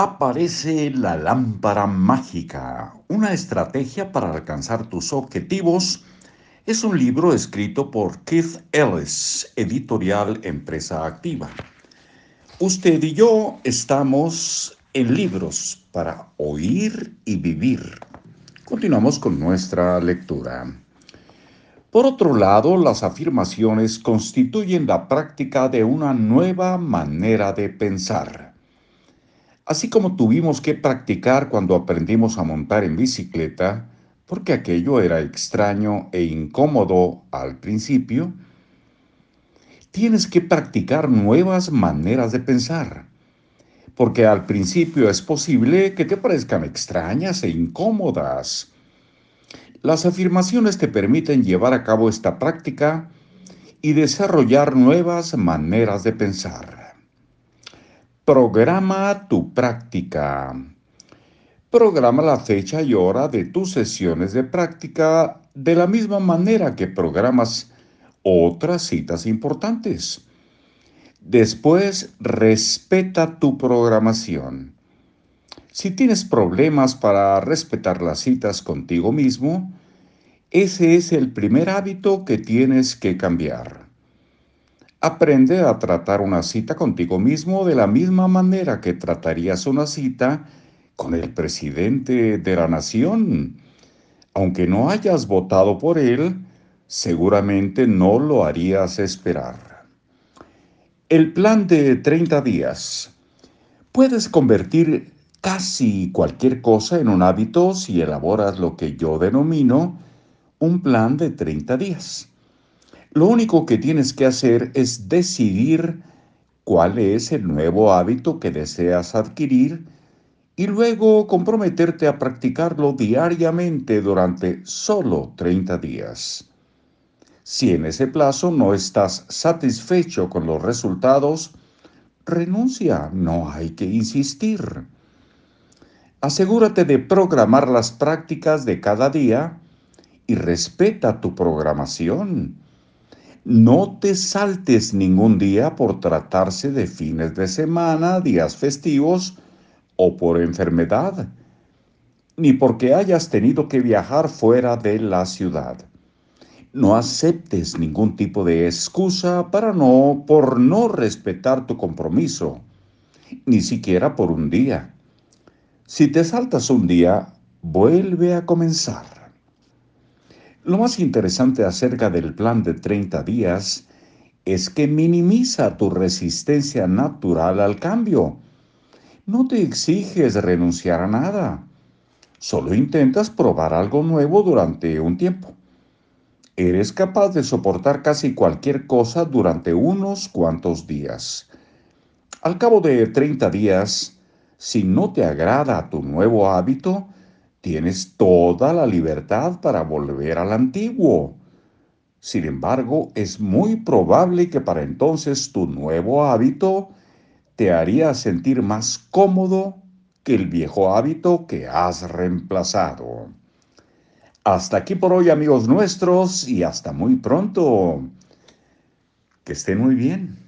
Aparece la lámpara mágica, una estrategia para alcanzar tus objetivos. Es un libro escrito por Keith Ellis, editorial Empresa Activa. Usted y yo estamos en libros para oír y vivir. Continuamos con nuestra lectura. Por otro lado, las afirmaciones constituyen la práctica de una nueva manera de pensar. Así como tuvimos que practicar cuando aprendimos a montar en bicicleta, porque aquello era extraño e incómodo al principio, tienes que practicar nuevas maneras de pensar, porque al principio es posible que te parezcan extrañas e incómodas. Las afirmaciones te permiten llevar a cabo esta práctica y desarrollar nuevas maneras de pensar. Programa tu práctica. Programa la fecha y hora de tus sesiones de práctica de la misma manera que programas otras citas importantes. Después, respeta tu programación. Si tienes problemas para respetar las citas contigo mismo, ese es el primer hábito que tienes que cambiar. Aprende a tratar una cita contigo mismo de la misma manera que tratarías una cita con el presidente de la nación. Aunque no hayas votado por él, seguramente no lo harías esperar. El plan de 30 días. Puedes convertir casi cualquier cosa en un hábito si elaboras lo que yo denomino un plan de 30 días. Lo único que tienes que hacer es decidir cuál es el nuevo hábito que deseas adquirir y luego comprometerte a practicarlo diariamente durante solo 30 días. Si en ese plazo no estás satisfecho con los resultados, renuncia, no hay que insistir. Asegúrate de programar las prácticas de cada día y respeta tu programación. No te saltes ningún día por tratarse de fines de semana, días festivos o por enfermedad, ni porque hayas tenido que viajar fuera de la ciudad. No aceptes ningún tipo de excusa para no por no respetar tu compromiso, ni siquiera por un día. Si te saltas un día, vuelve a comenzar. Lo más interesante acerca del plan de 30 días es que minimiza tu resistencia natural al cambio. No te exiges renunciar a nada. Solo intentas probar algo nuevo durante un tiempo. Eres capaz de soportar casi cualquier cosa durante unos cuantos días. Al cabo de 30 días, si no te agrada tu nuevo hábito, Tienes toda la libertad para volver al antiguo. Sin embargo, es muy probable que para entonces tu nuevo hábito te haría sentir más cómodo que el viejo hábito que has reemplazado. Hasta aquí por hoy amigos nuestros y hasta muy pronto. Que estén muy bien.